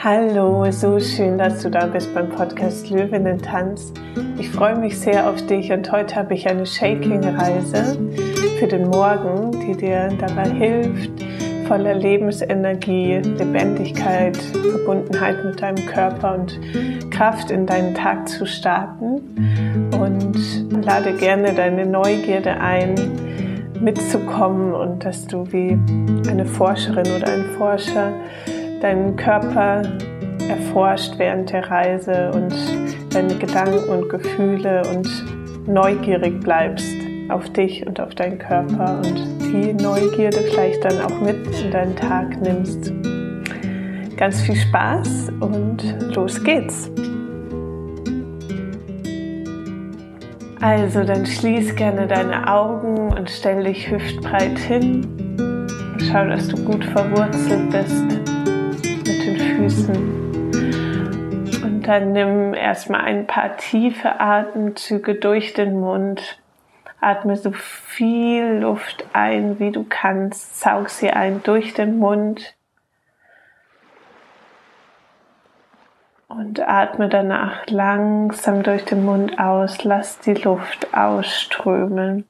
Hallo, so schön, dass du da bist beim Podcast Löwinnen Tanz. Ich freue mich sehr auf dich und heute habe ich eine Shaking-Reise für den Morgen, die dir dabei hilft, voller Lebensenergie, Lebendigkeit, Verbundenheit mit deinem Körper und Kraft in deinen Tag zu starten. Und lade gerne deine Neugierde ein, mitzukommen und dass du wie eine Forscherin oder ein Forscher deinen Körper erforscht während der Reise und deine Gedanken und Gefühle und neugierig bleibst auf dich und auf deinen Körper und die Neugierde vielleicht dann auch mit in deinen Tag nimmst. Ganz viel Spaß und los geht's! Also dann schließ gerne deine Augen und stell dich hüftbreit hin. Schau, dass du gut verwurzelt bist Füßen. Und dann nimm erstmal ein paar tiefe Atemzüge durch den Mund. Atme so viel Luft ein, wie du kannst. Saug sie ein durch den Mund. Und atme danach langsam durch den Mund aus. Lass die Luft ausströmen.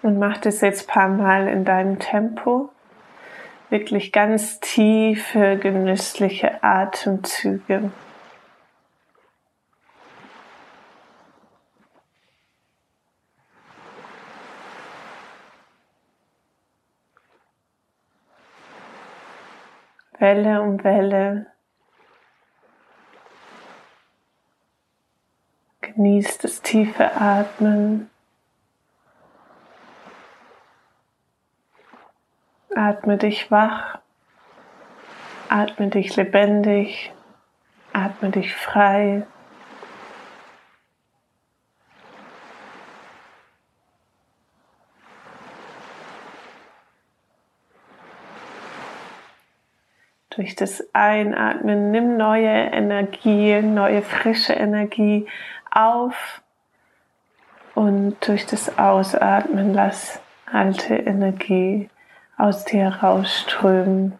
Und mach das jetzt ein paar Mal in deinem Tempo wirklich ganz tiefe, genüssliche Atemzüge. Welle um Welle. Genießt das tiefe Atmen. Atme dich wach, atme dich lebendig, atme dich frei. Durch das Einatmen nimm neue Energie, neue frische Energie auf. Und durch das Ausatmen lass alte Energie aus dir rausströmen.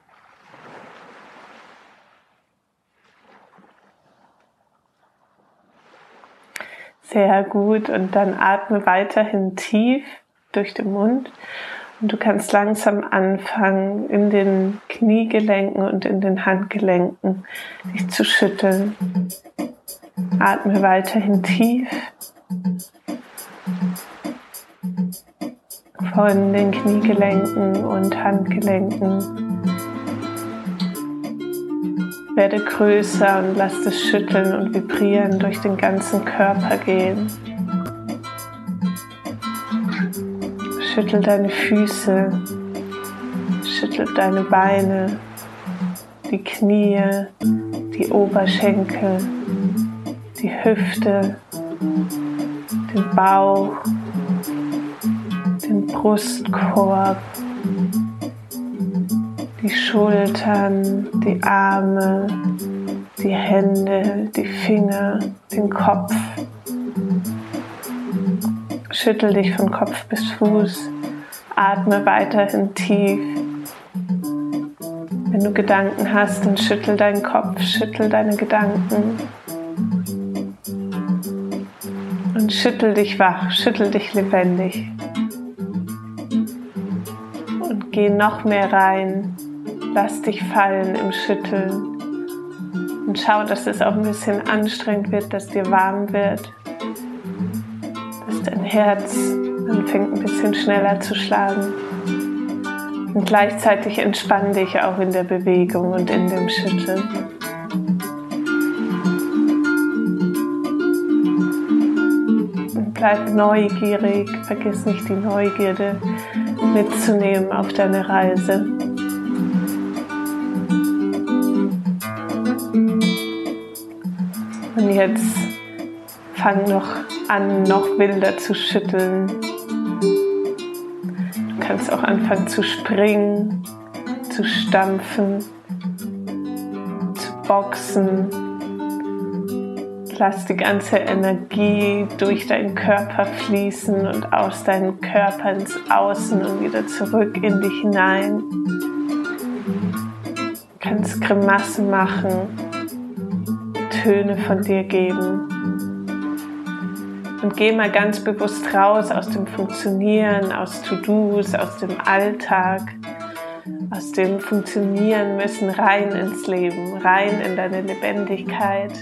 Sehr gut. Und dann atme weiterhin tief durch den Mund. Und du kannst langsam anfangen, in den Kniegelenken und in den Handgelenken dich zu schütteln. Atme weiterhin tief von den Kniegelenken und Handgelenken. Werde größer und lass das Schütteln und Vibrieren durch den ganzen Körper gehen. Schüttel deine Füße, schüttel deine Beine, die Knie, die Oberschenkel, die Hüfte, den Bauch, Brustkorb, die Schultern, die Arme, die Hände, die Finger, den Kopf. Schüttel dich von Kopf bis Fuß, atme weiterhin tief. Wenn du Gedanken hast, dann schüttel deinen Kopf, schüttel deine Gedanken. Und schüttel dich wach, schüttel dich lebendig. Geh noch mehr rein. Lass dich fallen im Schütteln. Und schau, dass es auch ein bisschen anstrengend wird, dass dir warm wird. Dass dein Herz anfängt ein bisschen schneller zu schlagen. Und gleichzeitig entspann dich auch in der Bewegung und in dem Schütteln. Und bleib neugierig, vergiss nicht die Neugierde mitzunehmen auf deine Reise. Und jetzt fang noch an, noch wilder zu schütteln. Du kannst auch anfangen zu springen, zu stampfen, zu boxen Lass die ganze Energie durch deinen Körper fließen und aus deinem Körper ins Außen und wieder zurück in dich hinein. Du kannst Grimassen machen, Töne von dir geben. Und geh mal ganz bewusst raus aus dem Funktionieren, aus To-Dos, aus dem Alltag, aus dem Funktionieren müssen rein ins Leben, rein in deine Lebendigkeit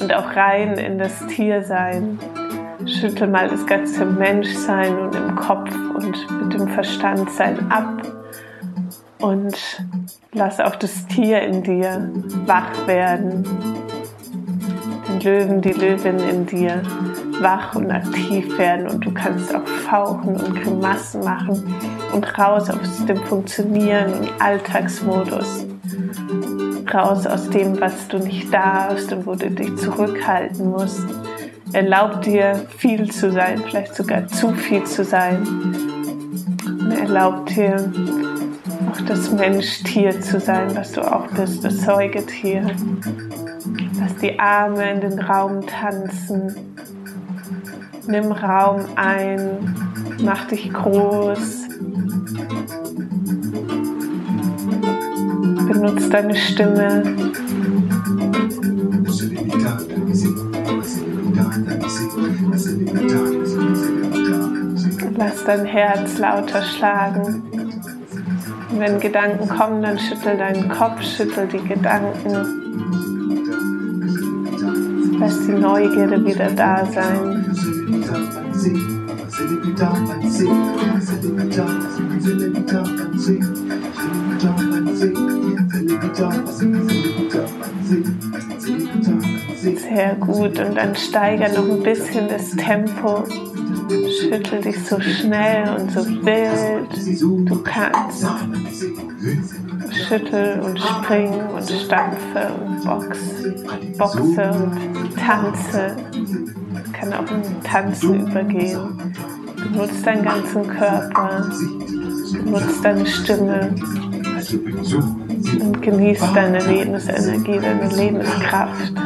und auch rein in das Tiersein. Schüttel mal das ganze Menschsein und im Kopf und mit dem Verstandsein ab und lass auch das Tier in dir wach werden. Den Löwen, die Löwin in dir wach und aktiv werden und du kannst auch fauchen und Grimassen machen und raus aus dem Funktionieren und Alltagsmodus. Raus aus dem, was du nicht darfst und wo du dich zurückhalten musst. Erlaub dir viel zu sein, vielleicht sogar zu viel zu sein. Erlaub dir auch das Mensch-Tier zu sein, was du auch bist, das Säugetier. Lass die Arme in den Raum tanzen. Nimm Raum ein, mach dich groß. Benutze deine Stimme. Lass dein Herz lauter schlagen. Wenn Gedanken kommen, dann schüttel deinen Kopf, schüttel die Gedanken. Lass die Neugierde wieder da sein. Sehr gut. Und dann steiger noch ein bisschen das Tempo. Schüttel dich so schnell und so wild du kannst. Schüttel und spring und stampfe und box, boxe und tanze. Kann auch in Tanzen übergehen. Benutze deinen ganzen Körper, benutze deine Stimme und genieß deine Lebensenergie, deine Lebenskraft.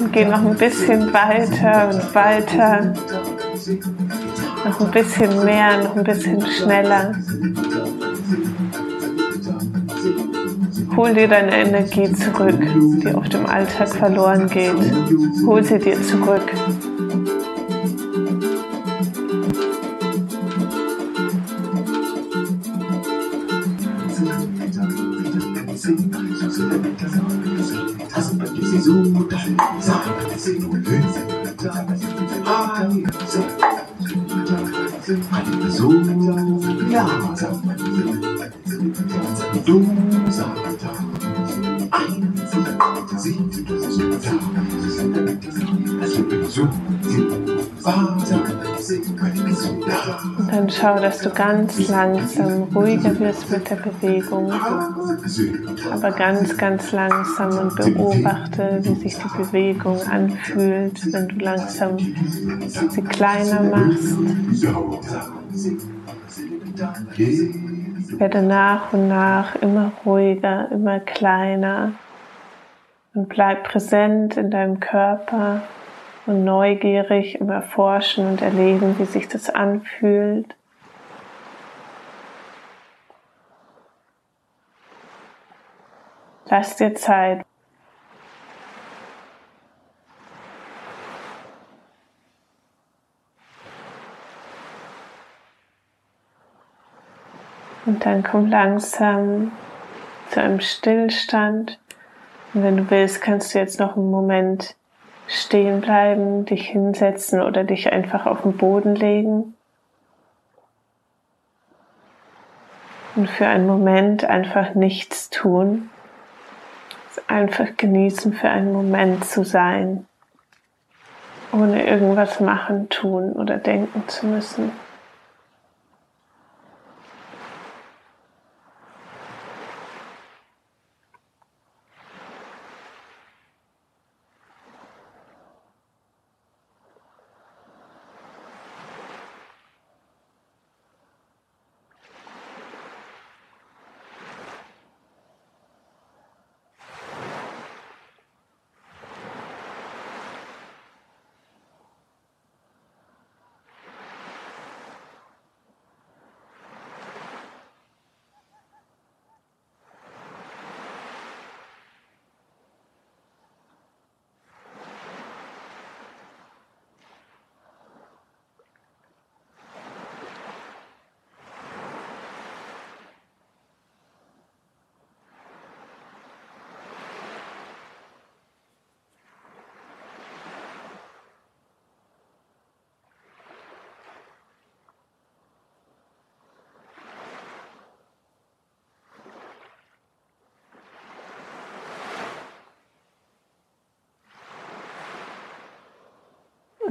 Und geh noch ein bisschen weiter und weiter. Noch ein bisschen mehr, noch ein bisschen schneller. Hol dir deine Energie zurück, die auf dem Alltag verloren geht. Hol sie dir zurück. Dann schau, dass du ganz langsam ruhiger wirst mit der Bewegung, aber ganz, ganz langsam und beobachte, wie sich die Bewegung anfühlt, wenn du langsam sie kleiner machst. Werde nach und nach immer ruhiger, immer kleiner und bleib präsent in deinem Körper und neugierig im Erforschen und Erleben, wie sich das anfühlt. Lass dir Zeit. Und dann komm langsam zu einem Stillstand. Und wenn du willst, kannst du jetzt noch einen Moment stehen bleiben, dich hinsetzen oder dich einfach auf den Boden legen. Und für einen Moment einfach nichts tun. Einfach genießen, für einen Moment zu sein, ohne irgendwas machen, tun oder denken zu müssen.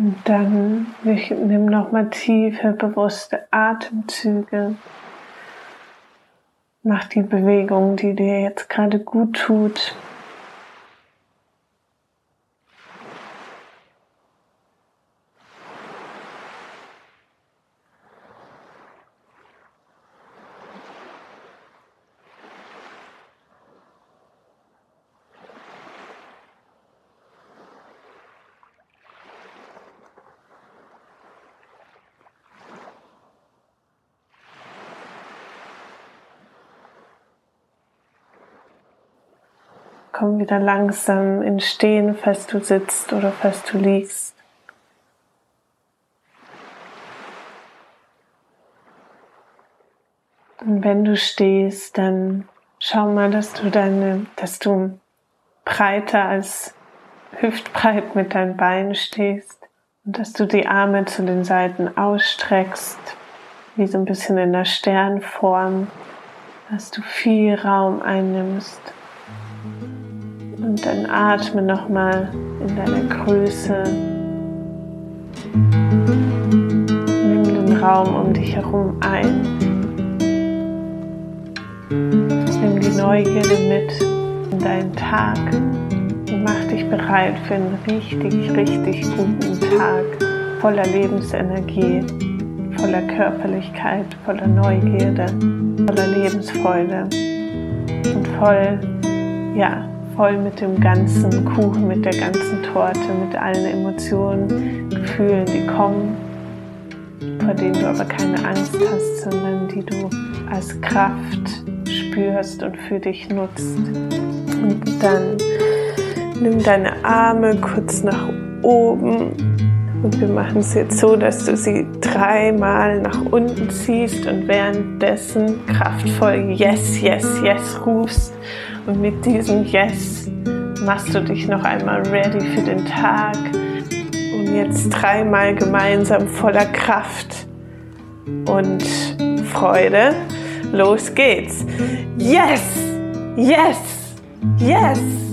Und dann nimm nochmal tiefe, bewusste Atemzüge. Mach die Bewegung, die dir jetzt gerade gut tut. Komm wieder langsam in Stehen, falls du sitzt oder falls du liegst. Und wenn du stehst, dann schau mal, dass du deine, dass du breiter als hüftbreit mit deinen Beinen stehst und dass du die Arme zu den Seiten ausstreckst, wie so ein bisschen in der Sternform, dass du viel Raum einnimmst. Und dann atme nochmal in deiner Größe. Nimm den Raum um dich herum ein. Nimm die Neugierde mit in deinen Tag und mach dich bereit für einen richtig, richtig guten Tag voller Lebensenergie, voller Körperlichkeit, voller Neugierde, voller Lebensfreude und voll, ja, voll mit dem ganzen Kuchen, mit der ganzen Torte, mit allen Emotionen, Gefühlen, die kommen, vor denen du aber keine Angst hast, sondern die du als Kraft spürst und für dich nutzt. Und dann nimm deine Arme kurz nach oben und wir machen es jetzt so, dass du sie dreimal nach unten ziehst und währenddessen kraftvoll Yes, Yes, Yes rufst. Und mit diesem Yes machst du dich noch einmal ready für den Tag. Und jetzt dreimal gemeinsam voller Kraft und Freude. Los geht's. Yes, yes, yes.